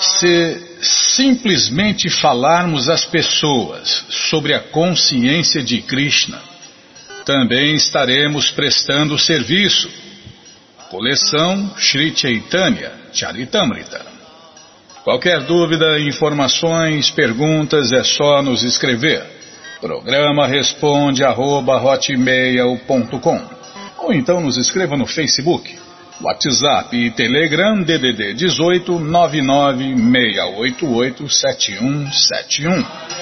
Se simplesmente falarmos às pessoas sobre a consciência de Krishna, também estaremos prestando serviço. Coleção Sri Chaitanya Charitamrita. Qualquer dúvida, informações, perguntas é só nos escrever. Programa responde arroba, ou então nos escreva no Facebook WhatsApp e Telegram DDD 18 99688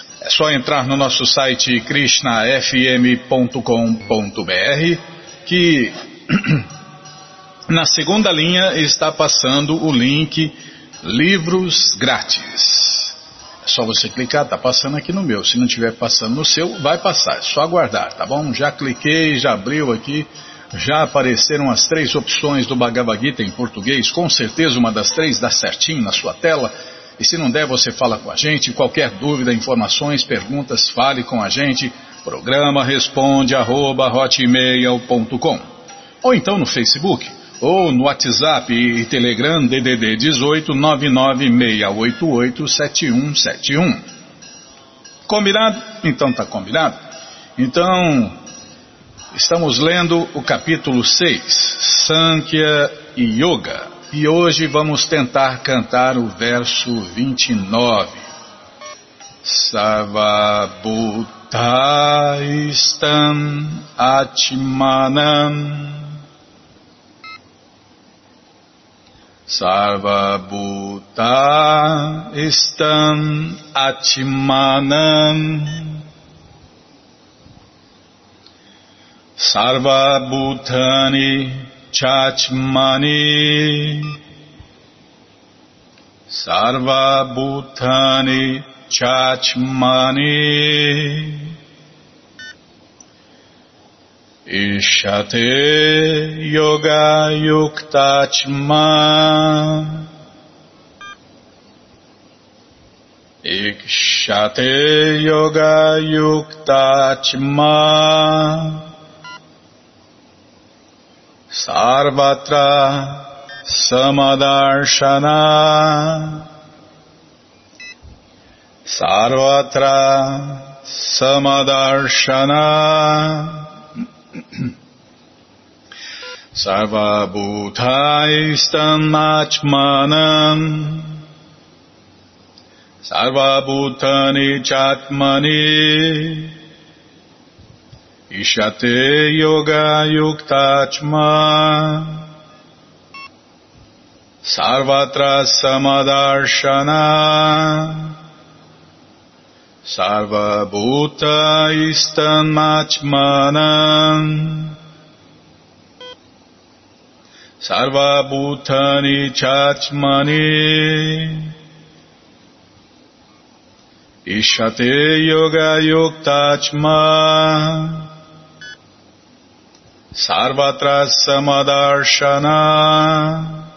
É só entrar no nosso site krishnafm.com.br que na segunda linha está passando o link Livros Grátis. É só você clicar, tá passando aqui no meu. Se não estiver passando no seu, vai passar. É só aguardar, tá bom? Já cliquei, já abriu aqui. Já apareceram as três opções do Bhagavad Gita em português. Com certeza uma das três dá certinho na sua tela. E se não der, você fala com a gente. Qualquer dúvida, informações, perguntas, fale com a gente. Programa responde arroba, Ou então no Facebook, ou no WhatsApp e Telegram DDD 18 99688 7171. Combinado? Então tá combinado. Então, estamos lendo o capítulo 6, Sankhya Yoga. E hoje vamos tentar cantar o verso 29. Sarvabhutaistam Atmanam Sarvabhutaistam Atmanam Sarvabhutani Chachmani Sarva Bhutani Chachmani Ishate Yoga Yuktachma Ikshate Yoga Yuktachma Sarvatra Samadarshana Sarvatra Samadarshana Sarvabhutaistam Achmanam Sarvabhutani Chatmani Ishate Yoga Yuktachma Sarvatra Samadarshana. Sarva Bhuta Istanmachmanam Sarva Bhutani Chachmani Ishate Yoga Yuktachma Sarvatra Samadarshana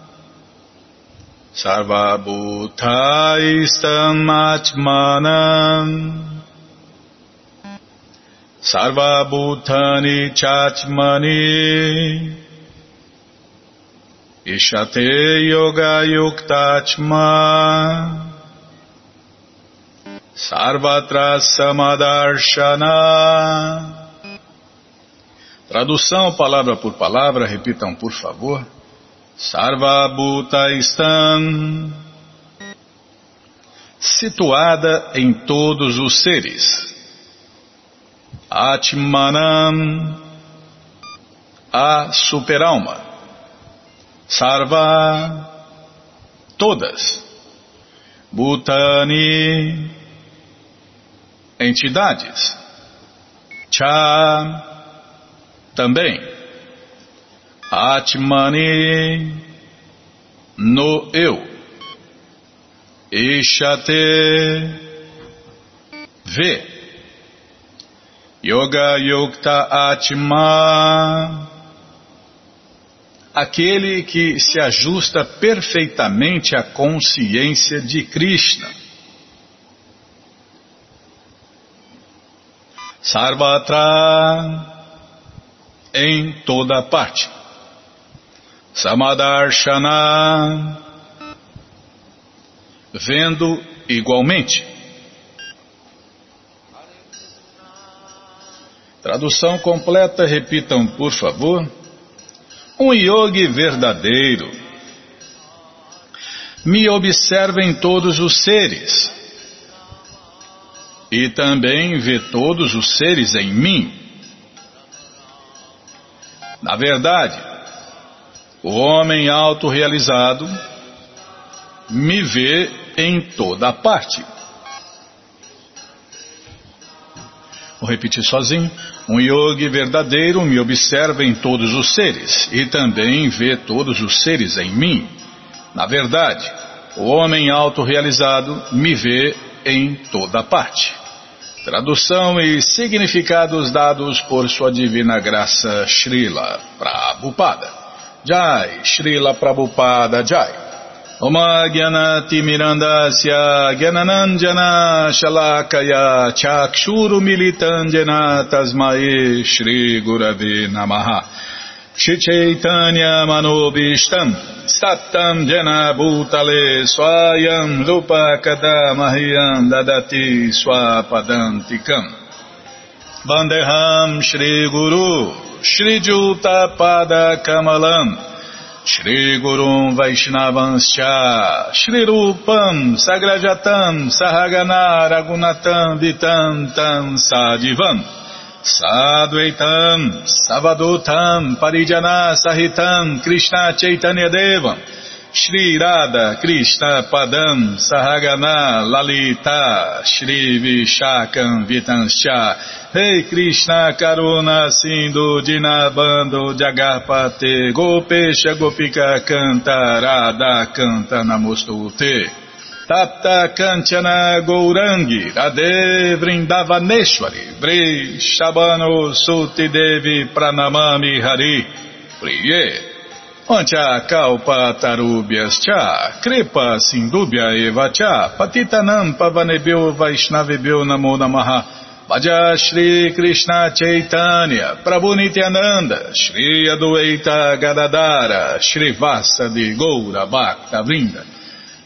Sarvabhutaistam Atmanam. Sarvabhutani Chatmani. Ishate Yoga Yuktachma. Sarvatra Samadarshana Tradução palavra por palavra, repitam por favor. Sarvabhutaistan situada em todos os seres. Atmanam a superalma. Sarva todas. Bhutani entidades. Cha também. Atmani no eu. Ishate vê. Yoga Yukta Atma aquele que se ajusta perfeitamente à consciência de Krishna. Sarvatra em toda parte. Samadarshana vendo igualmente. Tradução completa, repitam por favor. Um yogi verdadeiro me observa em todos os seres e também vê todos os seres em mim. Na verdade, o homem autorrealizado me vê em toda parte. Vou repetir sozinho. Um yogi verdadeiro me observa em todos os seres e também vê todos os seres em mim. Na verdade, o homem autorrealizado me vê em toda parte. Tradução e significados dados por sua divina graça Srila Prabhupada. Jai, Srila Prabhupada Jai. Oma Gyanati Mirandasya Gyananandjana Shalakaya Chakshuru Militandjana Tasmae Shri Gurave Namaha. Shri Chaitanya Manobishtam Satam Jena Bhutale Swayam Rupa Kadamahyam Dadati Swapadantikam Vandeham Shri Guru Shri Juta Pada Kamalam Shri Gurum Vaishnavanscha Shri Rupam Sagrajatam Sahagana Ragunatam Vitantam Sadivam Sadvaitam, Savadutam, Parijana Sahitam, Krishna Chaitanya Devam, Shri Radha, Krishna Padam, Sahagana, Lalita, Shri Vishakam Vitanscha, Rei Krishna Karuna Sindhu Dinabando Jagarpate, Gopesha Gopika Canta, Radha Canta. Tapta Kanchana Gourangi Radhe Vrindavaneshwari Vri Shabano Suti Devi Pranamami Hari Priye Ancha Kalpa Tarubhyas Cha Kripa Sindubhya Eva Cha Patitanam Pavanebhyo Vaishnavebhyo Namo Namaha Bhaja Shri Krishna Chaitanya Prabhu Nityananda Shri Adueita Gadadara Shri Vasa de Goura Bhakta Vrinda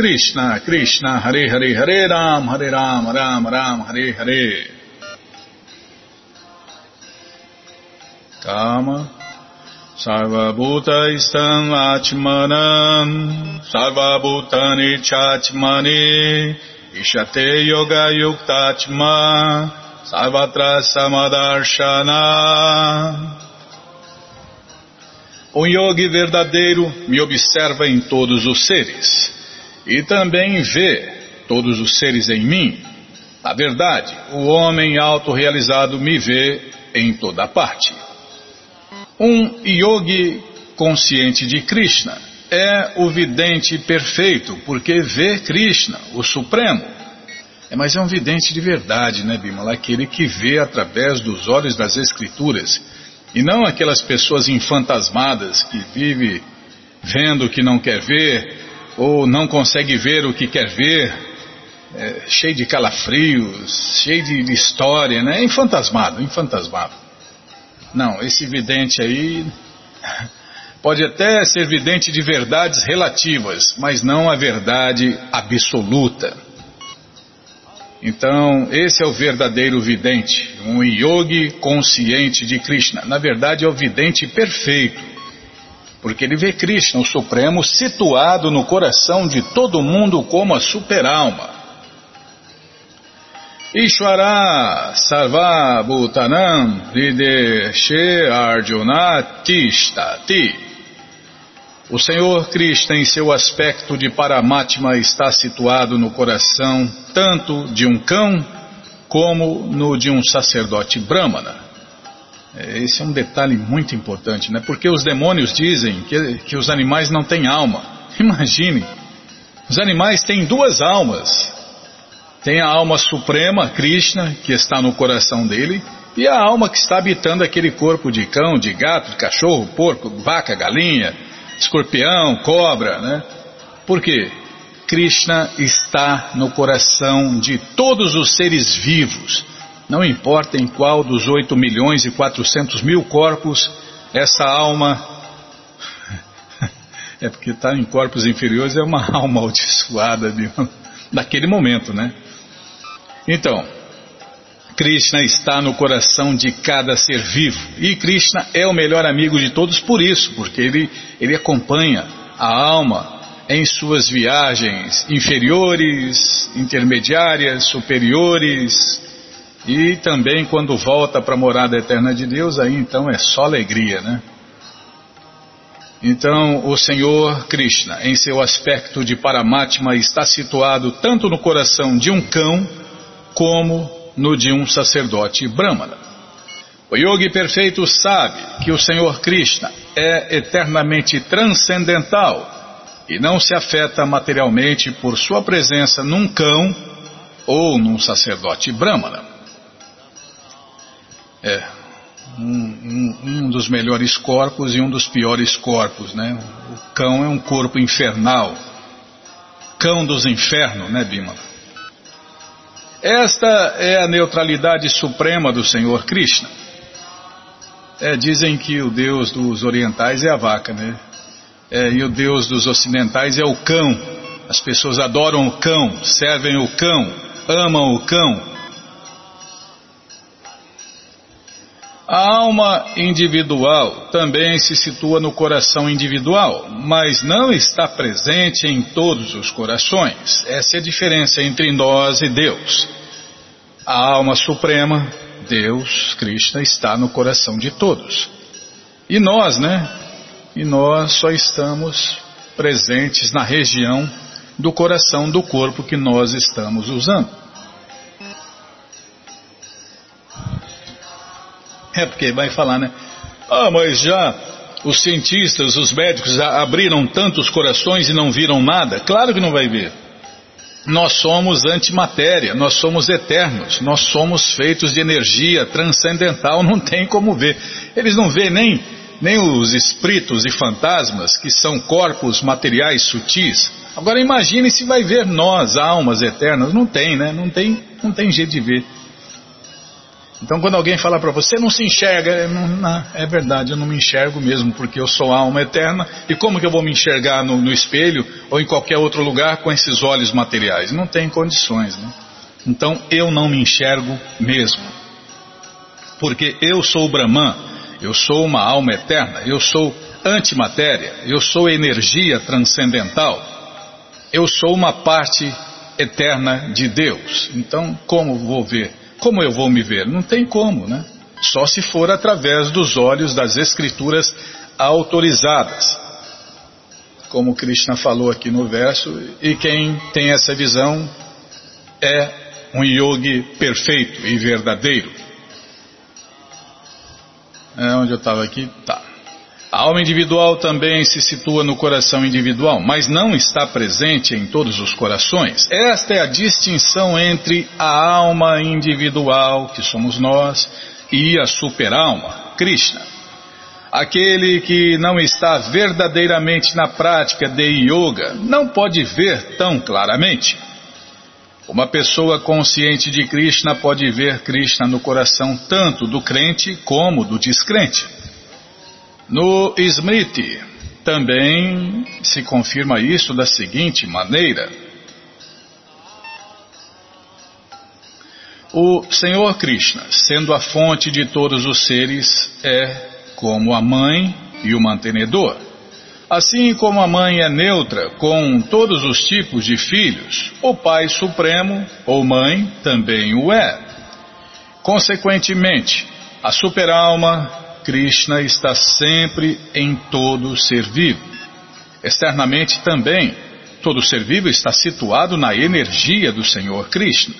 Krishna, Krishna, Hare Hare, Hare Ram, Hare Ram, Ram Ram, Hare Hare. Calma. Sarvabhutaistam Atmanam, Sarvabhutani Chatmani, Ishate Yoga Yuktatma, Sarvatra Samadarshana. O yogi verdadeiro me observa em todos os seres e também vê todos os seres em mim. Na verdade, o homem autorrealizado me vê em toda parte. Um yogi consciente de Krishna é o vidente perfeito, porque vê Krishna, o Supremo. É, mas é um vidente de verdade, né, Bimala? Aquele que vê através dos olhos das Escrituras. E não aquelas pessoas infantasmadas que vive vendo o que não quer ver, ou não consegue ver o que quer ver, é, cheio de calafrios, cheio de, história, né? É infantasmado, infantasmado. Não, esse vidente aí pode até ser vidente de verdades relativas, mas não a verdade absoluta. Então, esse é o verdadeiro vidente, um yogi consciente de Krishna. Na verdade, é o vidente perfeito, porque ele vê Krishna, o Supremo, situado no coração de todo mundo como a superalma. Ishvara Sarva Bhutanam Hrideshe Arjuna Tishtati. O Senhor Krishna, em seu aspecto de Paramatma, está situado no coração tanto de um cão como no de um sacerdote brahmana. É, esse é um detalhe muito importante, né? Porque os demônios dizem que, que os animais não têm alma. Imagine, os animais têm duas almas. Tem a alma suprema, Krishna, que está no coração dele, e a alma que está habitando aquele corpo de cão, de gato, de cachorro, porco, vaca, galinha, escorpião, cobra, né? Por quê? Krishna está no coração de todos os seres vivos. Não importa em qual dos 8 milhões e 400 mil corpos essa alma. É porque está em corpos inferiores, é uma alma amaldiçoada de, daquele momento, né? Então, Krishna está no coração de cada ser vivo. E Krishna é o melhor amigo de todos por isso, porque ele, ele acompanha a alma em suas viagens inferiores, intermediárias, superiores. E também quando volta para a morada eterna de Deus, aí então é só alegria, né? Então, o Senhor Krishna, em seu aspecto de Paramatma, está situado tanto no coração de um cão como no de um sacerdote brahmana. O yogi perfeito sabe que o Senhor Krishna é eternamente transcendental e não se afeta materialmente por sua presença num cão ou num sacerdote brahmana. É um, um, um, dos melhores corpos e um dos piores corpos, né? O cão é um corpo infernal, cão dos infernos, né, Bimala? Esta é a neutralidade suprema do Senhor Krishna. É, dizem que o Deus dos orientais é a vaca, né? É, e o Deus dos ocidentais é o cão. As pessoas adoram o cão, servem o cão, amam o cão. A alma individual também se situa no coração individual, mas não está presente em todos os corações. Essa é a diferença entre nós e Deus. A alma suprema, Deus, Krishna, está no coração de todos. E nós, né? E nós só estamos presentes na região do coração do corpo que nós estamos usando. É porque vai falar, né? Ah, mas já os cientistas, os médicos abriram tantos corações e não viram nada? Claro que não vai ver. Nós somos antimatéria, nós somos eternos, nós somos feitos de energia transcendental, não tem como ver. Eles não vê nem, nem os espíritos e fantasmas, que são corpos materiais sutis. Agora imagine se vai ver nós, almas eternas. Não tem, né? Não tem, não tem jeito de ver. Então, quando alguém fala para você, não se enxerga, não, não, é verdade, eu não me enxergo mesmo, porque eu sou alma eterna, e como que eu vou me enxergar no, no espelho ou em qualquer outro lugar com esses olhos materiais? Não tem condições, né? Então, eu não me enxergo mesmo, porque eu sou Brahman, eu sou uma alma eterna, eu sou antimatéria, eu sou energia transcendental, eu sou uma parte eterna de Deus. Então, como vou ver? Como eu vou me ver? Não tem como, né? Só se for através dos olhos das escrituras autorizadas. Como Krishna falou aqui no verso, e quem tem essa visão é um yogi perfeito e verdadeiro. É onde eu estava aqui? Tá. A alma individual também se situa no coração individual, mas não está presente em todos os corações. Esta é a distinção entre a alma individual, que somos nós, e a superalma, Krishna. Aquele que não está verdadeiramente na prática de yoga não pode ver tão claramente. Uma pessoa consciente de Krishna pode ver Krishna no coração tanto do crente como do descrente. No Smriti também se confirma isso da seguinte maneira: O Senhor Krishna, sendo a fonte de todos os seres, é como a mãe e o mantenedor. Assim como a mãe é neutra com todos os tipos de filhos, o Pai Supremo, ou Mãe, também o é. Consequentemente, a superalma Krishna está sempre em todo ser vivo. Externamente também, todo ser vivo está situado na energia do Senhor Krishna.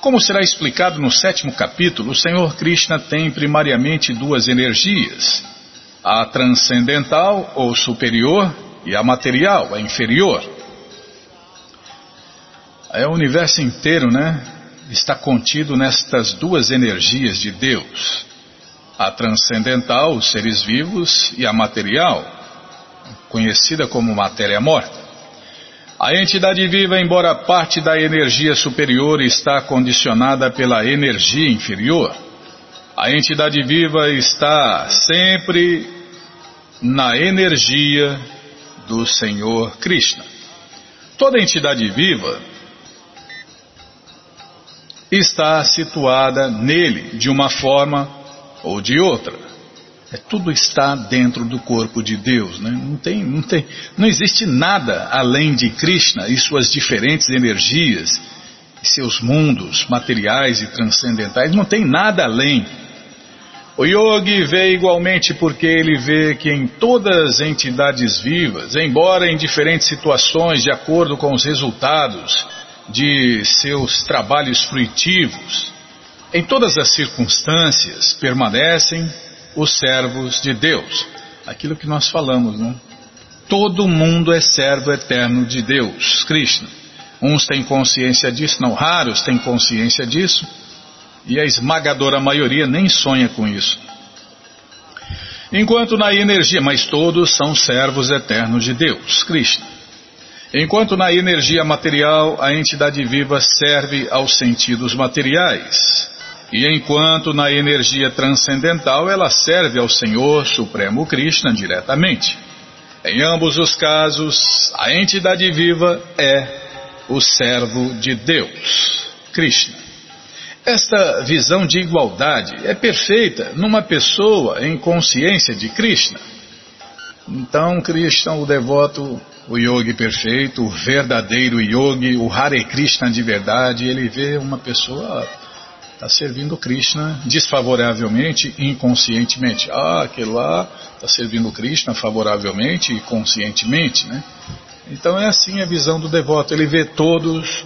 Como será explicado no sétimo capítulo, o Senhor Krishna tem primariamente duas energias: a transcendental ou superior e a material, a inferior. É o universo inteiro, né? Está contido nestas duas energias de Deus a transcendental, os seres vivos, e a material, conhecida como matéria morta. A entidade viva, embora parte da energia superior, está condicionada pela energia inferior. A entidade viva está sempre na energia do Senhor Krishna. Toda entidade viva está situada nele de uma forma ou de outra. É, tudo está dentro do corpo de Deus, né? não, tem, não, tem, não existe nada além de Krishna e suas diferentes energias, seus mundos materiais e transcendentais, não tem nada além. O yogi vê igualmente porque ele vê que em todas as entidades vivas, embora em diferentes situações, de acordo com os resultados de seus trabalhos fruitivos, em todas as circunstâncias permanecem os servos de Deus. Aquilo que nós falamos, não? Todo mundo é servo eterno de Deus, Krishna. Uns têm consciência disso, não raros têm consciência disso, e a esmagadora maioria nem sonha com isso. Enquanto na energia, mas todos são servos eternos de Deus, Krishna. Enquanto na energia material a entidade viva serve aos sentidos materiais, e enquanto na energia transcendental ela serve ao Senhor Supremo Krishna diretamente. Em ambos os casos, a entidade viva é o servo de Deus, Krishna. Esta visão de igualdade é perfeita numa pessoa em consciência de Krishna. Então, Krishna, o devoto, o yogi perfeito, o verdadeiro yogi, o Hare Krishna de verdade, ele vê uma pessoa está servindo Krishna desfavoravelmente, inconscientemente. Ah, aquele lá está servindo Krishna favoravelmente e conscientemente, né? Então é assim a visão do devoto. Ele vê todos,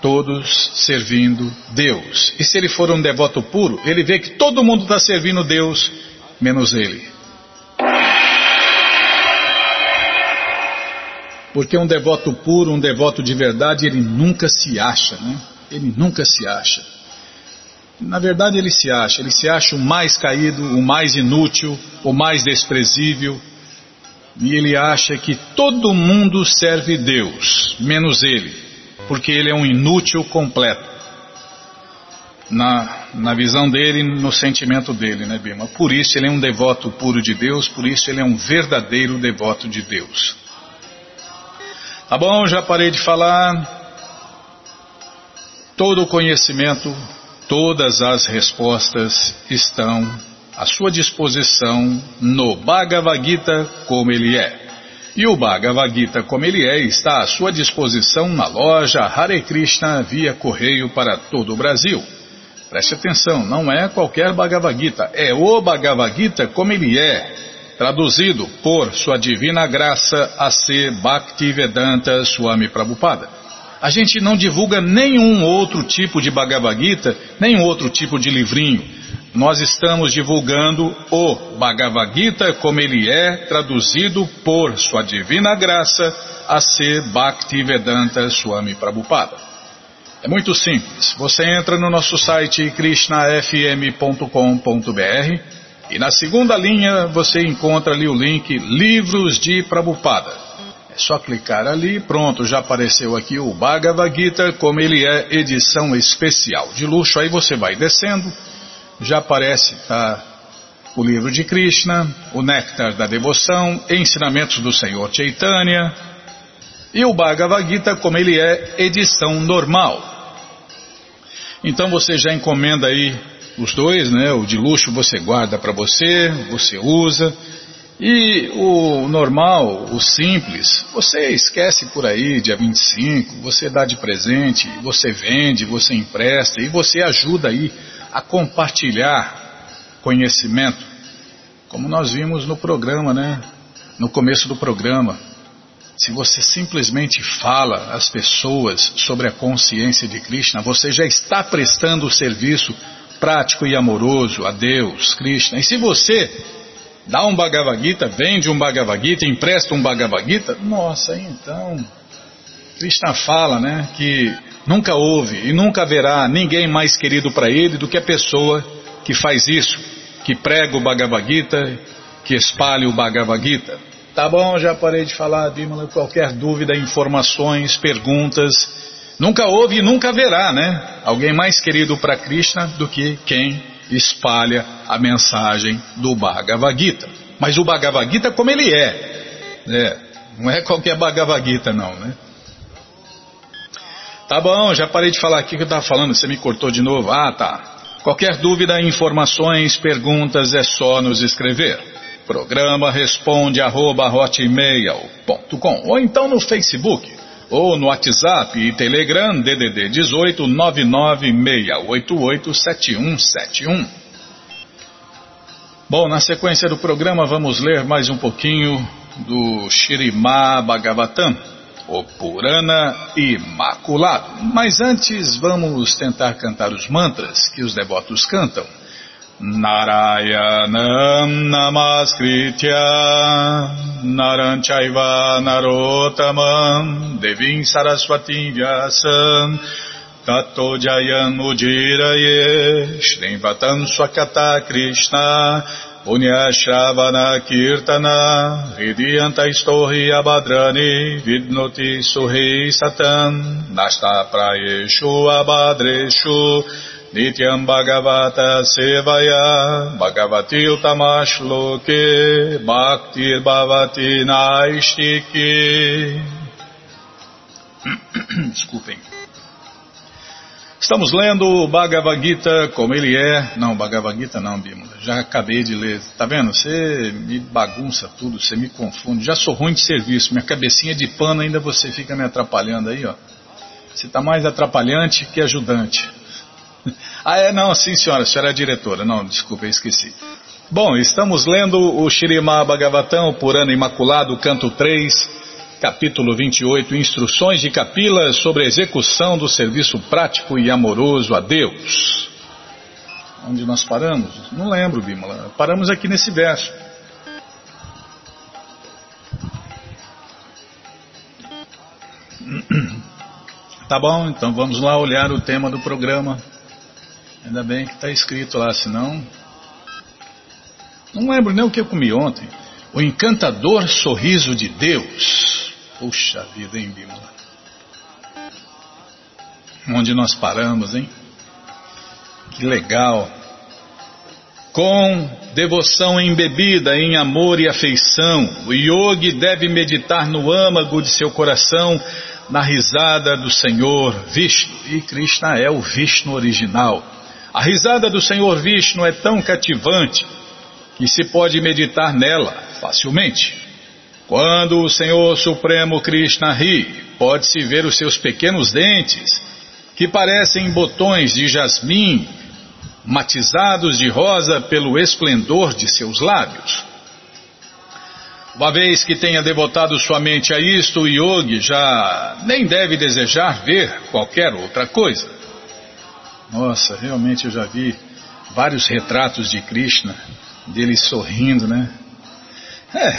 todos servindo Deus. E se ele for um devoto puro, ele vê que todo mundo está servindo Deus, menos ele. Porque um devoto puro, um devoto de verdade, ele nunca se acha, né? Ele nunca se acha. Na verdade, ele se acha, ele se acha o mais caído, o mais inútil, o mais desprezível, e ele acha que todo mundo serve Deus, menos ele, porque ele é um inútil completo. Na, na visão dele, no sentimento dele, né, Bima? Por isso ele é um devoto puro de Deus, por isso ele é um verdadeiro devoto de Deus. Tá bom, já parei de falar. Todo o conhecimento Todas as respostas estão à sua disposição no Bhagavad Gita como ele é. E o Bhagavad Gita como ele é está à sua disposição na loja Hare Krishna via correio para todo o Brasil. Preste atenção, não é qualquer Bhagavad Gita, é o Bhagavad Gita como ele é, traduzido por Sua Divina Graça A.C. Bhaktivedanta Swami Prabhupada. A gente não divulga nenhum outro tipo de Bhagavad Gita, nenhum outro tipo de livrinho. Nós estamos divulgando o Bhagavad Gita como ele é, traduzido por Sua Divina Graça A.C. Bhaktivedanta Swami Prabhupada. É muito simples. Você entra no nosso site krishnafm.com.br e na segunda linha você encontra ali o link Livros de Prabhupada. É só clicar ali, pronto, já apareceu aqui o Bhagavad Gita, como ele é edição especial de luxo. Aí você vai descendo, já aparece tá, o livro de Krishna, o Néctar da Devoção, Ensinamentos do Senhor Chaitanya e o Bhagavad Gita, como ele é edição normal. Então você já encomenda aí os dois, né? O de luxo você guarda para você, você usa. E o normal, o simples, você esquece por aí, dia 25, você dá de presente, você vende, você empresta e você ajuda aí a compartilhar conhecimento, como nós vimos no programa, né? No começo do programa. Se você simplesmente fala às pessoas sobre a consciência de Krishna, você já está prestando o serviço prático e amoroso a Deus, Krishna. E se você dá um Bhagavad Gita, vende um Bhagavad Gita, empresta um Bhagavad Gita, nossa, então. Krishna fala, né, que nunca houve e nunca haverá ninguém mais querido para ele do que a pessoa que faz isso, que prega o Bhagavad Gita, que espalha o Bhagavad Gita. Tá bom, já parei de falar, Bímola. Qualquer dúvida, informações, perguntas. Nunca houve e nunca haverá, né? Alguém mais querido para Krishna do que quem espalha a mensagem do Bhagavad Gita. Mas o Bhagavad Gita como ele é. é não é qualquer Bhagavad Gita, não, né? Tá bom, já parei de falar aqui que eu estava falando, você me cortou de novo. Ah, tá. Qualquer dúvida, informações, perguntas, é só nos escrever. Programa responde arroba hotmail.com ou então no Facebook ou no WhatsApp e Telegram DDD 18 996887171. Bom, na sequência do programa vamos ler mais um pouquinho do Shirimá Bhagavatam, o Purana Imaculado. Mas antes vamos tentar cantar os mantras que os devotos cantam. Narayanam Namaskritya Naranchaiva Narotamam Devim Saraswati Vyasam Tato Shrimvatam Swakata Krishna Punya Shravana Kirtana Hridiyanta Istorhi Abhadrani Vidnoti Suhi Satam Nasta Prayeshu Abhadreshu Nityam Bhagavata Sevaya Bhagavati Utamashloke Bhaktir Bhavati Naistiki Desculpem. Estamos lendo o Bhagavad Gita como ele é. Não, Bhagavad Gita não, Bímola. Já acabei de ler. Tá vendo? Você me bagunça tudo, você me confunde. Já sou ruim de serviço. Minha cabecinha de pano ainda você fica me atrapalhando aí, ó. Você está mais atrapalhante que ajudante. Ah, é, não, sim senhora, a senhora é diretora. Não, desculpa, eu esqueci. Bom, estamos lendo o Shirimá Bhagavatam, por ano imaculado, canto 3, capítulo 28, instruções de Kapila sobre a execução do serviço prático e amoroso a Deus. Onde nós paramos? Não lembro, Bimala. Paramos aqui nesse verso. Tá bom, então vamos lá olhar o tema do programa. Ainda bem que está escrito lá, senão. Não lembro nem o que eu comi ontem. O encantador sorriso de Deus. Puxa vida, hein, Bímola? Onde nós paramos, hein? Que legal. Com devoção embebida em amor e afeição, o yogi deve meditar no âmago de seu coração, na risada do Senhor Vishnu. E Krishna é o Vishnu original. A risada do Senhor Vishnu é tão cativante que se pode meditar nela facilmente. Quando o Senhor Supremo Krishna ri, pode-se ver os seus pequenos dentes, que parecem botões de jasmim, matizados de rosa pelo esplendor de seus lábios. Uma vez que tenha devotado sua mente a isto, o yogi já nem deve desejar ver qualquer outra coisa. Nossa, realmente eu já vi vários retratos de Krishna, dele sorrindo, né? É,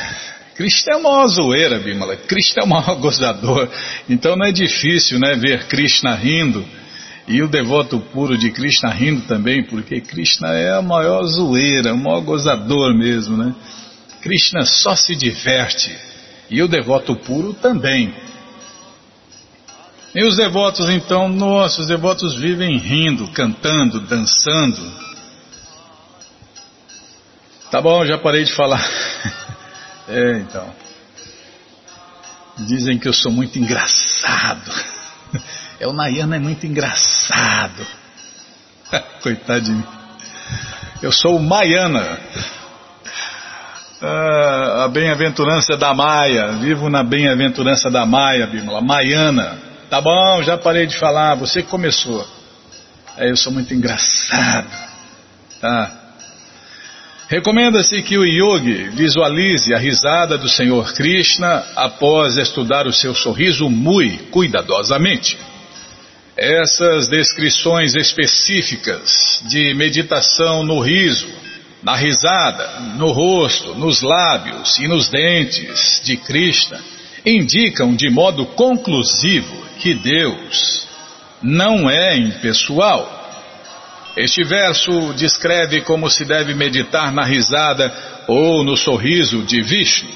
Krishna é uma zoeira, Bimala. Krishna é maior gozador. Então não é difícil, né, ver Krishna rindo e o devoto puro de Krishna rindo também, porque Krishna é a maior zoeira, o maior gozador mesmo, né? Krishna só se diverte e o devoto puro também. E os devotos então, nossa, os devotos vivem rindo, cantando, dançando. Tá bom, já parei de falar. É, então. Dizem que eu sou muito engraçado. É, o Nayana é muito engraçado. Coitado de mim. Eu sou o Maiana. Ah, a bem-aventurança da Maia. Vivo na bem-aventurança da Maia, Bímola. Maiana. Tá bom, já parei de falar. Você que começou. É, eu sou muito engraçado. Tá. Recomenda-se que o yogi visualize a risada do Senhor Krishna após estudar o seu sorriso muito cuidadosamente. Essas descrições específicas de meditação no riso, na risada, no rosto, nos lábios e nos dentes de Krishna indicam de modo conclusivo que Deus não é impessoal este verso descreve como se deve meditar na risada ou no sorriso de Vishnu.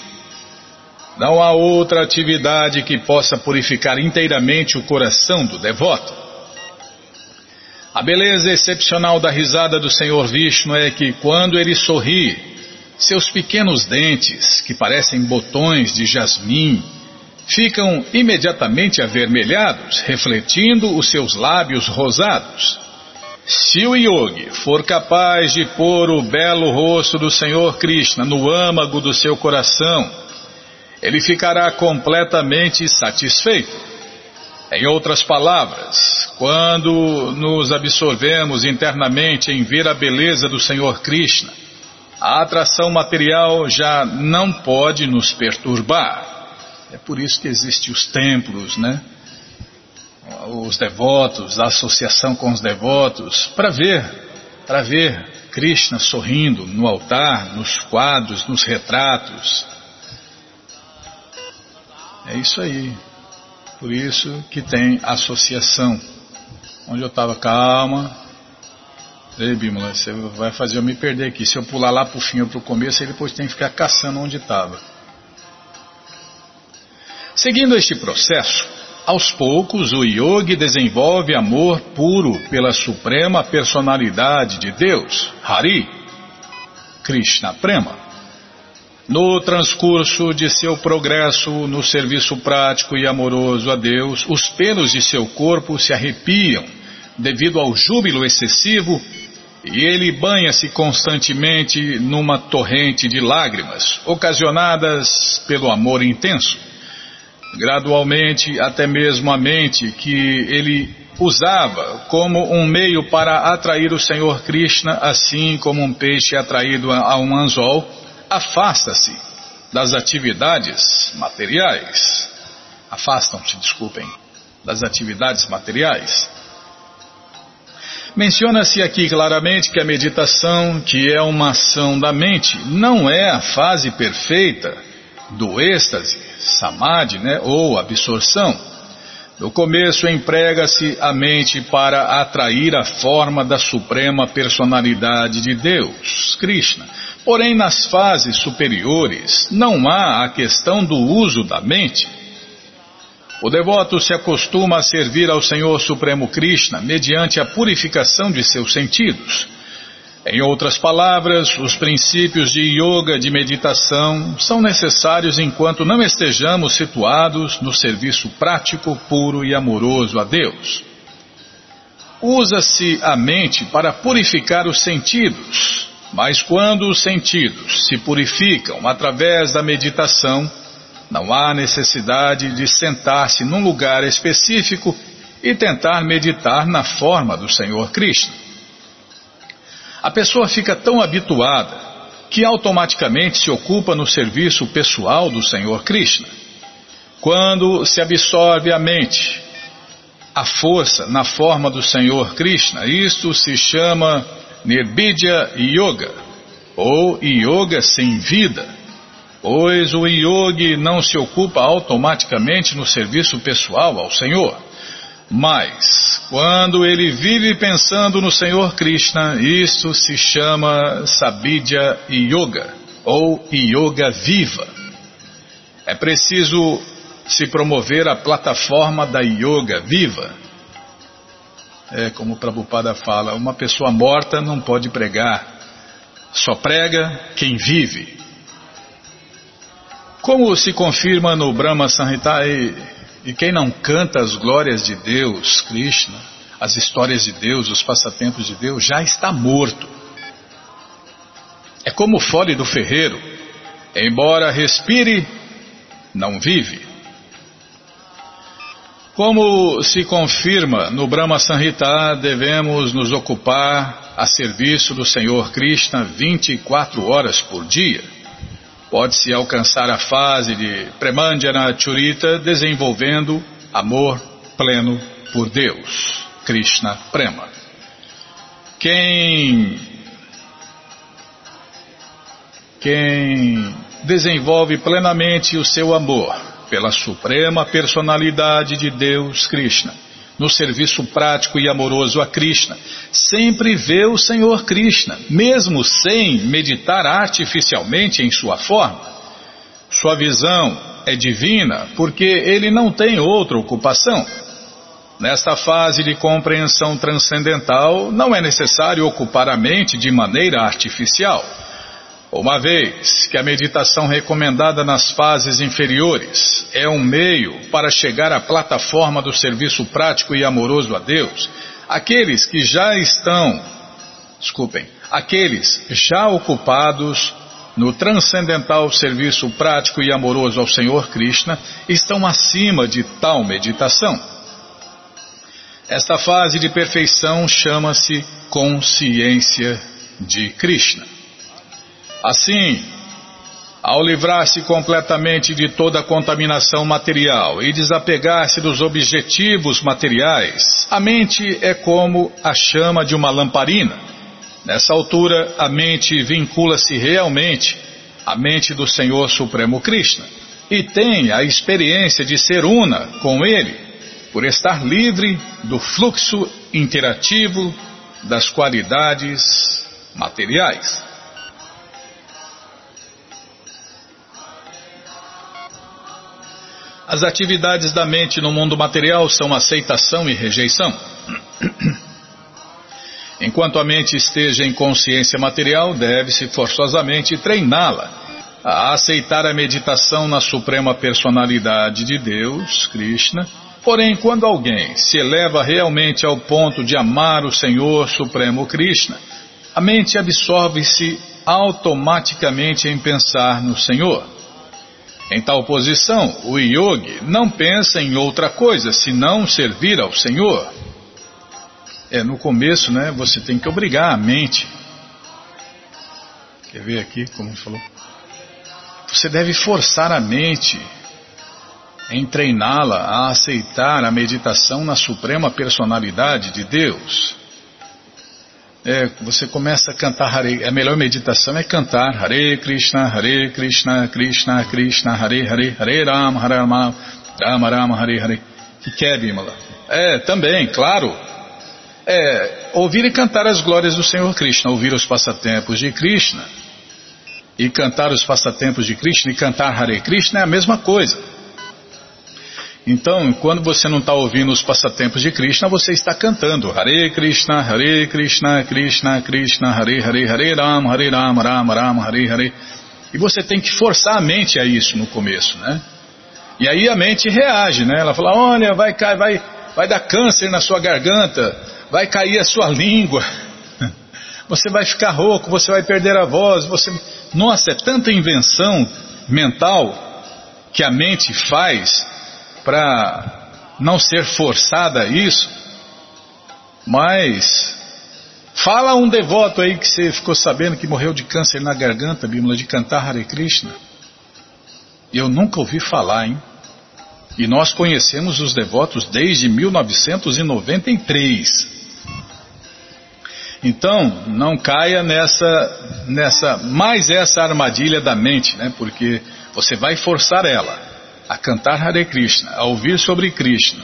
Não há outra atividade que possa purificar inteiramente o coração do devoto. A beleza excepcional da risada do Senhor Vishnu é que, quando ele sorri, seus pequenos dentes, que parecem botões de jasmim, ficam imediatamente avermelhados, refletindo os seus lábios rosados. Se o yogi for capaz de pôr o belo rosto do Senhor Krishna no âmago do seu coração, ele ficará completamente satisfeito. Em outras palavras, quando nos absorvemos internamente em ver a beleza do Senhor Krishna, a atração material já não pode nos perturbar. É por isso que existem os templos, né? os devotos, a associação com os devotos, para ver, para ver Krishna sorrindo no altar, nos quadros, nos retratos. É isso aí. Por isso que tem associação. Onde eu estava, calma. Ei, Bímola, você vai fazer eu me perder aqui. Se eu pular lá para o fim ou para o começo, ele depois tem que ficar caçando onde estava. Seguindo este processo, aos poucos, o yogi desenvolve amor puro pela suprema personalidade de Deus, Hari, Krishna Prema. No transcurso de seu progresso no serviço prático e amoroso a Deus, os pelos de seu corpo se arrepiam devido ao júbilo excessivo e ele banha-se constantemente numa torrente de lágrimas, ocasionadas pelo amor intenso. Gradualmente, até mesmo a mente que ele usava como um meio para atrair o Senhor Krishna, assim como um peixe atraído a um anzol, afasta-se das atividades materiais. Afastam-se, desculpem, das atividades materiais. Menciona-se aqui claramente que a meditação, que é uma ação da mente, não é a fase perfeita do êxtase samadhi, né, ou absorção. No começo emprega-se a mente para atrair a forma da suprema personalidade de Deus, Krishna. Porém, nas fases superiores não há a questão do uso da mente. O devoto se acostuma a servir ao Senhor Supremo Krishna mediante a purificação de seus sentidos em outras palavras, os princípios de yoga, de meditação, são necessários enquanto não estejamos situados no serviço prático, puro e amoroso a Deus. Usa-se a mente para purificar os sentidos, Mas quando os sentidos se purificam através da meditação, não há necessidade de sentar-se num lugar específico e tentar meditar na forma do Senhor Krishna. A pessoa fica tão habituada que automaticamente se ocupa no serviço pessoal do Senhor Krishna. Quando se absorve a mente, a força na forma do Senhor Krishna, isto se chama Nirbidya Yoga, ou Yoga sem vida, pois o yogi não se ocupa automaticamente no serviço pessoal ao Senhor. Mas, quando ele vive pensando no Senhor Krishna, isso se chama Sabidya Yoga, ou Yoga Viva. É preciso se promover a plataforma da Yoga Viva é como o Prabhupada fala, uma pessoa morta não pode pregar, só prega quem vive. Como se confirma no Brahma Samhita, e, quem não canta as glórias de Deus, Krishna, as histórias de Deus, os passatempos de Deus, já está morto. É como o fole do ferreiro, embora respire, não vive. Como se confirma no Brahma Sanhita, devemos nos ocupar a serviço do Senhor Krishna 24 horas por dia. Pode-se alcançar a fase de Premandjana Churita desenvolvendo amor pleno por Deus, Krishna Prema. Quem quem desenvolve plenamente o seu amor pela suprema personalidade de Deus Krishna, no serviço prático e amoroso a Krishna, sempre vê o Senhor Krishna, mesmo sem meditar artificialmente em sua forma. Sua visão é divina porque ele não tem outra ocupação. Nesta fase de compreensão transcendental, não é necessário ocupar a mente de maneira artificial. Uma vez que a meditação recomendada nas fases inferiores é um meio para chegar à plataforma do serviço prático e amoroso a Deus, aqueles que já estão, desculpem, aqueles já ocupados no transcendental serviço prático e amoroso ao Senhor Krishna estão acima de tal meditação. Esta fase de perfeição chama-se consciência de Krishna. Assim, ao livrar-se completamente de toda a contaminação material e desapegar-se dos objetivos materiais, a mente é como a chama de uma lamparina. Nessa altura, a mente vincula-se realmente à mente do Senhor Supremo Krishna e tem a experiência de ser una com Ele, por estar livre do fluxo interativo das qualidades materiais. As atividades da mente no mundo material são aceitação e rejeição. Enquanto a mente esteja em consciência material, deve-se forçosamente treiná-la a aceitar a meditação na suprema personalidade de Deus, Krishna. Porém, quando alguém se eleva realmente ao ponto de amar o Senhor Supremo Krishna, a mente absorve-se automaticamente em pensar no Senhor. Em tal posição, o yogi não pensa em outra coisa senão servir ao Senhor. É, no começo, né, você tem que obrigar a mente. Quer ver aqui como falou? Você deve forçar a mente em treiná-la a aceitar a meditação na suprema personalidade de Deus. É, você começa a cantar Hare, a melhor meditação é cantar Hare Krishna, Hare Krishna, Krishna Krishna, Hare Hare, Hare Rama, Hare Rama, Rama Rama, Hare Hare. Que quer, Bimala? É, também, claro. É, ouvir e cantar as glórias do Senhor Krishna, ouvir os passatempos de Krishna e cantar os passatempos de Krishna e cantar Hare Krishna é a mesma coisa. Então, quando você não está ouvindo os passatempos de Krishna, você está cantando Hare Krishna, Hare Krishna, Krishna Krishna, Hare Hare, Hare Ram, Hare Ram, Ram Ram, Hare Hare. E você tem que forçar a mente a isso no começo, né? E aí a mente reage, né? Ela fala, olha, vai cair, vai, vai dar câncer na sua garganta, vai cair a sua língua, você vai ficar rouco, você vai perder a voz, você. Nossa, é tanta invenção mental que a mente faz para não ser forçada isso. Mas fala um devoto aí que você ficou sabendo que morreu de câncer na garganta, Bíblia, de cantar Hare Krishna. Eu nunca ouvi falar, hein? E nós conhecemos os devotos desde 1993. Então, não caia nessa, nessa, mais essa armadilha da mente, né? Porque você vai forçar ela a cantar Hare Krishna, a ouvir sobre Krishna.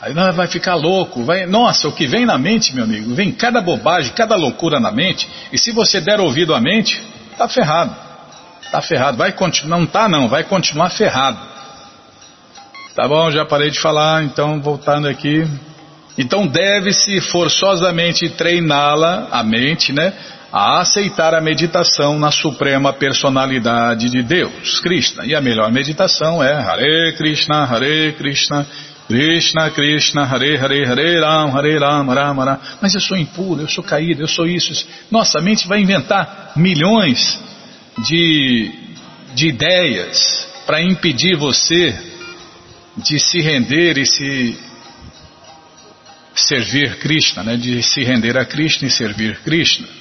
Aí ela vai ficar louco, vai, nossa, o que vem na mente, meu amigo, vem cada bobagem, cada loucura na mente, e se você der ouvido à mente, tá ferrado. Tá ferrado, vai continuar, não tá não, vai continuar ferrado. Tá bom, já parei de falar, então voltando aqui. Então deve-se forçosamente treiná-la, a mente, né? A aceitar a meditação na suprema personalidade de Deus, Krishna. E a melhor meditação é Hare Krishna, Hare Krishna, Krishna Krishna, Hare Hare, Hare Ram, Hare Ram, Ram Ram. Mas eu sou impuro, eu sou caído, eu sou isso. Nossa, a mente vai inventar milhões de, de ideias para impedir você de se render e se servir Krishna, né? de se render a Krishna e servir Krishna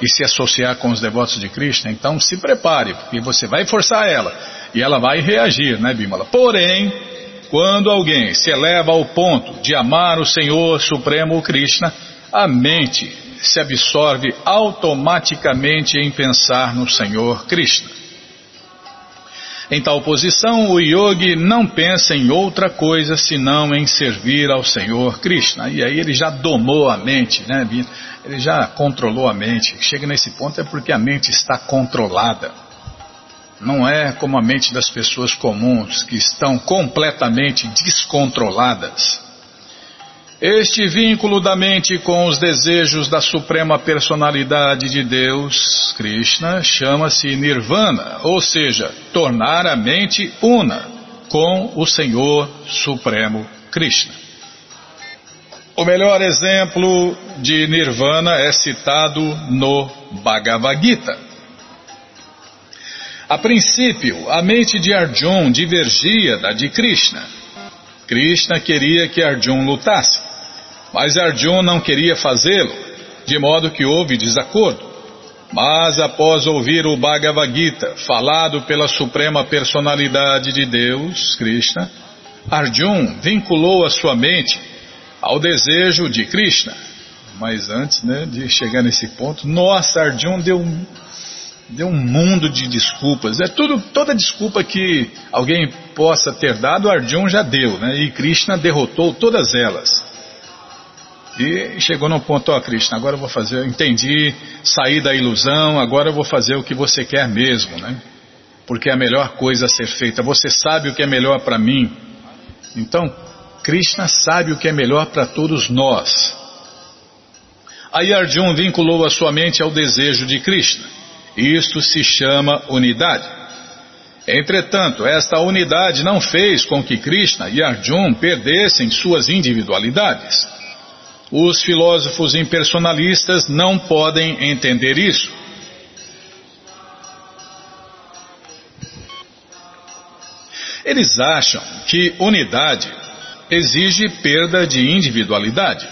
e se associar com os devotos de Krishna. Então se prepare, porque você vai forçar ela e ela vai reagir, né, Bimala? Porém, quando alguém se eleva ao ponto de amar o Senhor Supremo Krishna, a mente se absorve automaticamente em pensar no Senhor Krishna. Em tal posição, o yogi não pensa em outra coisa senão em servir ao Senhor Krishna. E aí ele já domou a mente, né? Ele já controlou a mente. Chega nesse ponto é porque a mente está controlada. Não é como a mente das pessoas comuns que estão completamente descontroladas. Este vínculo da mente com os desejos da suprema personalidade de Deus, Krishna, chama-se nirvana, ou seja, tornar a mente una com o Senhor Supremo Krishna. O melhor exemplo de nirvana é citado no Bhagavad Gita. A princípio, a mente de Arjun divergia da de Krishna. Krishna queria que Arjun lutasse. Mas Arjun não queria fazê-lo, de modo que houve desacordo. Mas após ouvir o Bhagavad Gita, falado pela Suprema Personalidade de Deus, Krishna, Arjun vinculou a sua mente ao desejo de Krishna. Mas antes né, de chegar nesse ponto, nossa, Arjun deu um, deu um mundo de desculpas. É tudo, toda desculpa que alguém possa ter dado, Arjun já deu, né? E Krishna derrotou todas elas. E chegou no ponto, ó oh, Krishna, agora eu vou fazer, eu entendi, saí da ilusão, agora eu vou fazer o que você quer mesmo, né? Porque é a melhor coisa a ser feita. Você sabe o que é melhor para mim. Então, Krishna sabe o que é melhor para todos nós. Aí Arjun vinculou a sua mente ao desejo de Krishna. Isto se chama unidade. Entretanto, esta unidade não fez com que Krishna e Arjun perdessem suas individualidades. Os filósofos impersonalistas não podem entender isso. Eles acham que unidade exige perda de individualidade.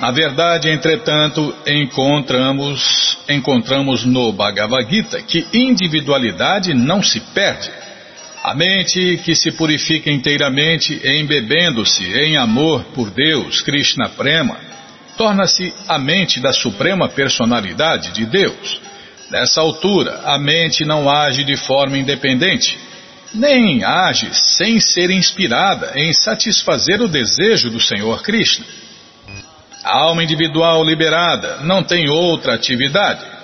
Na verdade, entretanto, encontramos, encontramos no Bhagavad Gita que individualidade não se perde. A mente que se purifica inteiramente embebendo-se em amor por Deus, Krishna Prema, torna-se a mente da suprema personalidade de Deus. Nessa altura, a mente não age de forma independente, nem age sem ser inspirada em satisfazer o desejo do Senhor Krishna. A alma individual liberada não tem outra atividade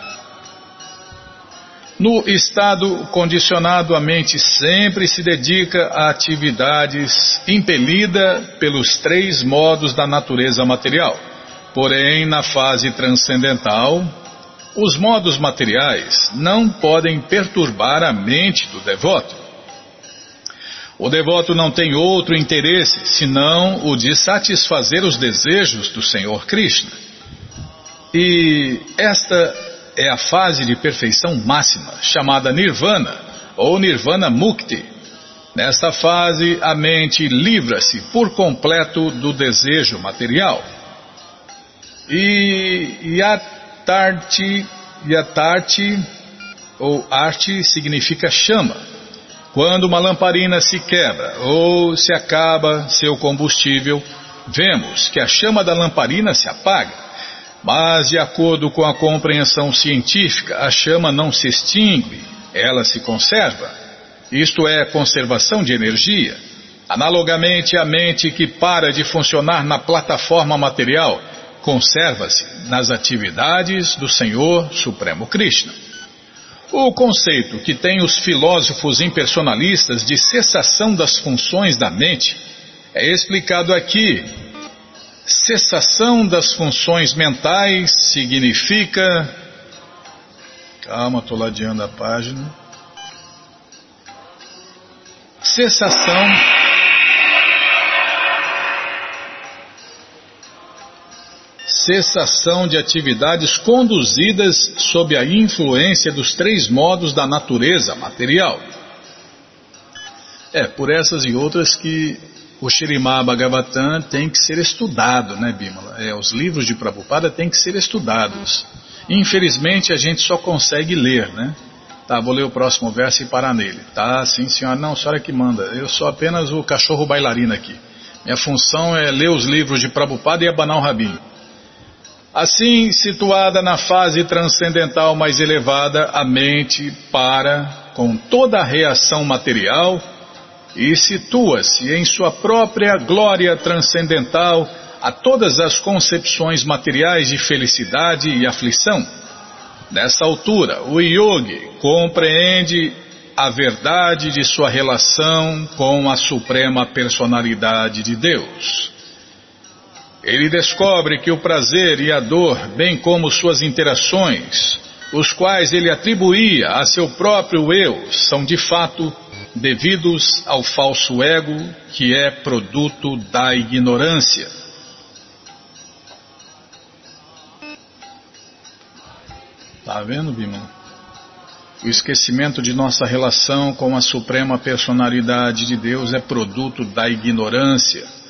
no estado condicionado, a mente sempre se dedica a atividades impelida pelos três modos da natureza material. Porém, na fase transcendental, os modos materiais não podem perturbar a mente do devoto. O devoto não tem outro interesse senão o de satisfazer os desejos do Senhor Krishna. E esta é a fase de perfeição máxima, chamada Nirvana ou Nirvana Mukti. Nesta fase, a mente livra-se por completo do desejo material. E Yatarti, Yatarti ou arte significa chama. Quando uma lamparina se quebra ou se acaba seu combustível, vemos que a chama da lamparina se apaga. Mas, de acordo com a compreensão científica, a chama não se extingue, ela se conserva. Isto é conservação de energia. Analogamente, a mente que para de funcionar na plataforma material conserva-se nas atividades do Senhor Supremo Krishna. O conceito que tem os filósofos impersonalistas de cessação das funções da mente é explicado aqui Cessação das funções mentais significa. Calma, estou ladeando a página. Cessação. Cessação de atividades conduzidas sob a influência dos três modos da natureza material. É, por essas e outras que o Shirimá Bhagavatam tem que ser estudado, né, Bimala? É, os livros de Prabhupada têm que ser estudados. Infelizmente a gente só consegue ler, né? Tá, vou ler o próximo verso e parar nele. Tá, sim senhora, não, senhora que manda. Eu sou apenas o cachorro bailarino aqui. Minha função é ler os livros de Prabhupada e abanar o rabinho. Assim, situada na fase transcendental mais elevada, a mente para com toda a reação material e situa-se em sua própria glória transcendental a todas as concepções materiais de felicidade e aflição. Nessa altura, o yogi compreende a verdade de sua relação com a suprema personalidade de Deus. Ele descobre que o prazer e a dor, bem como suas interações, os quais ele atribuía a seu próprio eu, são de fato devidos ao falso ego que é produto da ignorância. Está vendo, Bima? O esquecimento de nossa relação com a suprema personalidade de Deus é produto da ignorância.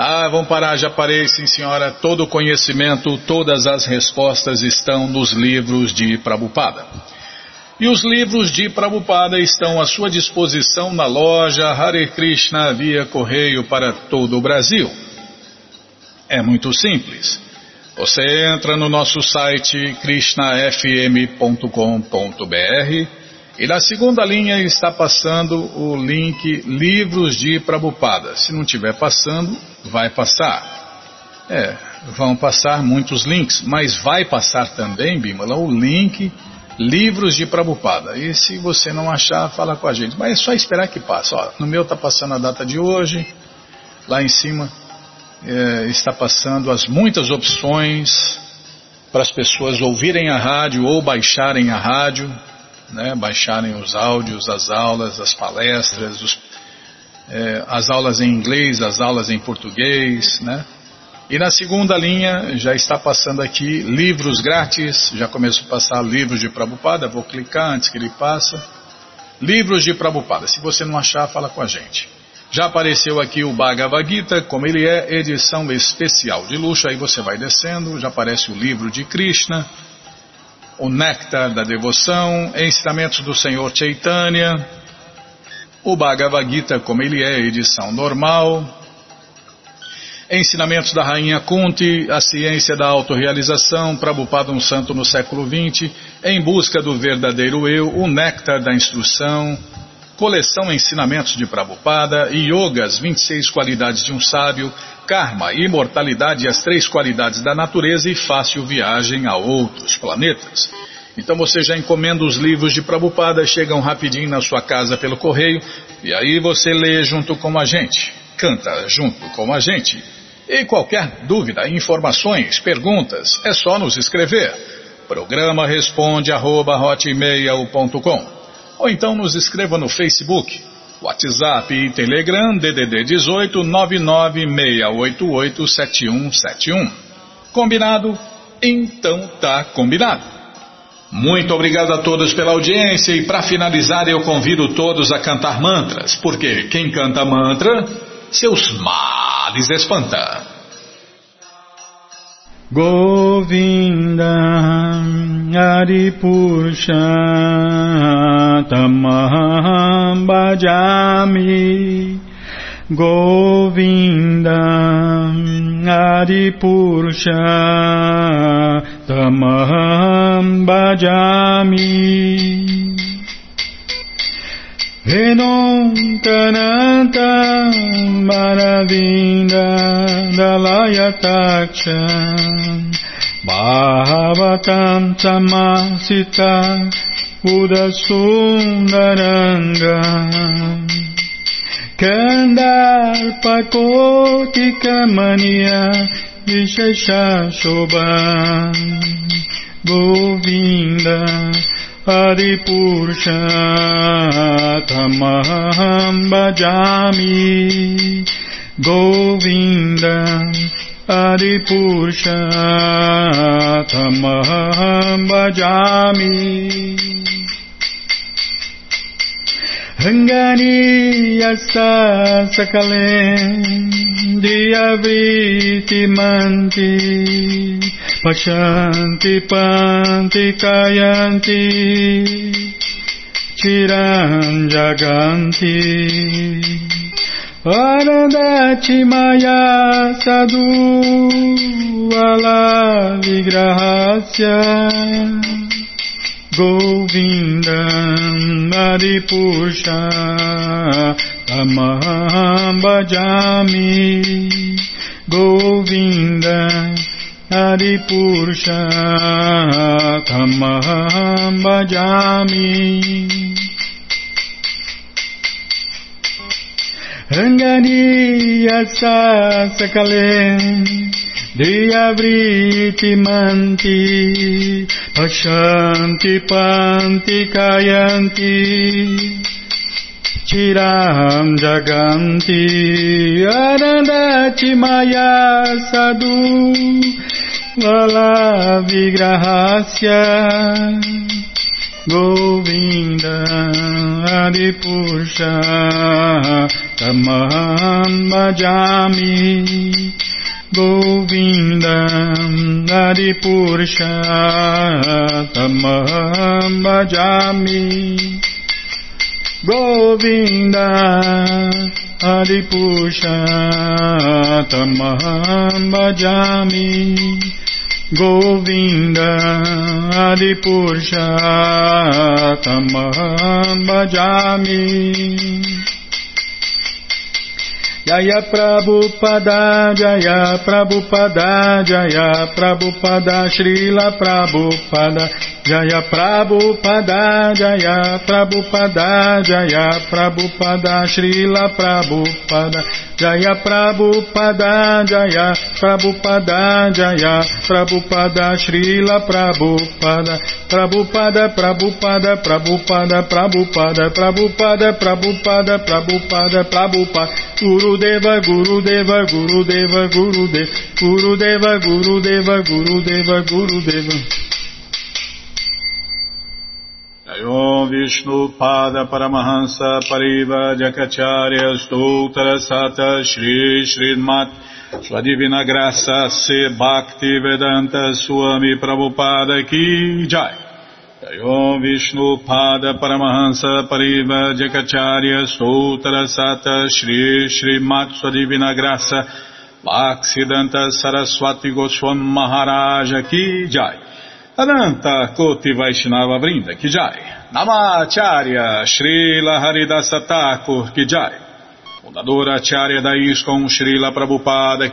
Ah, vamos parar, já parei, sim senhora. Todo o conhecimento, todas as respostas estão nos livros de Prabhupada. E os livros de Prabhupada estão à sua disposição na loja Hare Krishna via correio para todo o Brasil. É muito simples. Você entra no nosso site krishnafm.com.br e na segunda linha está passando o link Livros de Prabhupada. Se não estiver passando, vai passar. É, vão passar muitos links, mas vai passar também, Bimala, o link livros de Prabupada. E se você não achar, fala com a gente. Mas é só esperar que passe. Ó, no meu está passando a data de hoje. Lá em cima é, está passando as muitas opções para as pessoas ouvirem a rádio ou baixarem a rádio, né, baixarem os áudios, as aulas, as palestras, os, é, as aulas em inglês, as aulas em português, né? E na segunda linha, já está passando aqui livros grátis, já começou a passar livros de Prabhupada, vou clicar antes que ele passe. Livros de Prabhupada, se você não achar, fala com a gente. Já apareceu aqui o Bhagavad Gita, como ele é, edição especial de luxo, aí você vai descendo, já aparece o livro de Krishna, o Néctar da Devoção, Ensinamentos do Senhor Chaitanya, o Bhagavad Gita, como ele é, edição normal, Ensinamentos da Rainha Kunti, A Ciência da Autorealização, Prabhupada um Santo no século XX, Em Busca do Verdadeiro Eu, O Néctar da Instrução, Coleção Ensinamentos de Prabhupada, Yoga, as 26 Qualidades de um Sábio, Karma, Imortalidade e as Três Qualidades da Natureza e Fácil Viagem a Outros Planetas. Então você já encomenda os livros de Prabhupada, chegam rapidinho na sua casa pelo correio, e aí você lê junto com a gente, canta junto com a gente. E qualquer dúvida, informações, perguntas, é só nos escrever. Programa responde arroba, ou então nos escreva no Facebook, WhatsApp e Telegram DDD 18 996887171. Combinado? Então tá combinado. Muito obrigado a todos pela audiência e para finalizar eu convido todos a cantar mantras, porque quem canta mantra, seus males espanta. Govinda Aripusha Tamaham Bhajami Govinda Adipurusha Tamaham Bhajami Venontananta Maravinda Dalayataksha Bhavatam Samasita Udasundaranga Kandar Pakoti Kamania Vishashashoba Govinda Adipursha Tamaham Bajami Govinda हरिपुरुषमहं भजामि रङ्गनीयस सकलेन्द्रियवीतिमन्ति पशन्ति पन्ति कयन्ति चिरं जगन्ति Arandati Maya Sadhu Govinda Vigrahasya Govindam Maripusha Tamaham Bhajami Govindam Maripusha Tamaham Bhajami Angania sasakale Diabriti manti Pashanti panti kayanti tiram jaganti Arandati maya sadu Lala vigrahasya Govinda Adipusha Tamaham Bhajami Govinda Adipusha Tamaham Bhajami Govinda Adipusha Tamaham Bhajami Govinda, Govinda Adipurja Tamam Bajami. Jaya Prabhupada, Jaya Prabhupada, Jaya Prabhupada, Srila Prabhupada, Jaya Prabhupada, Jaya Prabhupada, Jaya Prabhupada, Srila Prabhupada, Jaya Prabhupada, Jaya Prabhupada, Jaya Prabhupada, Srila Prabhupada, Prabhupada, Prabhupada, Prabhupada, Prabhupada, Prabhupada, Prabhupada, Prabhupada, Prabhupada, Gurudeva, Gurudeva, Gurudeva, Gurudeva, Gurudeva, Gurudeva, Gurudeva, Gurudeva. Om Vishnu Pada Paramahansa Pariva Jakacharya Stoutra Sata Shri Srimat Sua Divina Graça Se Bhakti Vedanta Swami Prabhupada Ki Jai Om Vishnu Pada Paramahansa Pariva Jakacharya Stoutra Sata Shri Srimat Sua Divina Graça Bhaksidanta Saraswati Goswam Maharaja Ki Jai Ananta Koti Vaishnava Brinda Kijai. Namacharya Srila Haridasa Thakur Kijai. Fundadora Acharya da ISKCON Srila Prabhupada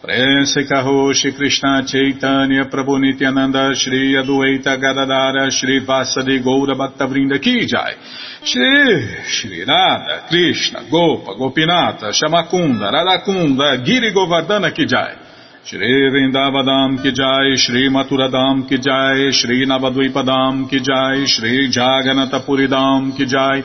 Prense Karoshi Krishna Chaitanya Prabhunityananda Shri Adueta Gadadara Shri Vasa, Vasadi Goura ki jai. Shri Shri Nada, Krishna Gopa Gopinata Shamakunda Radakunda Giri Govardhana Kijai Shri Rindavadam, Ki jai, Shri Maturadam Kijai Shri navaduipadam, ki jai. Shri jaganatapuridam, ki jai.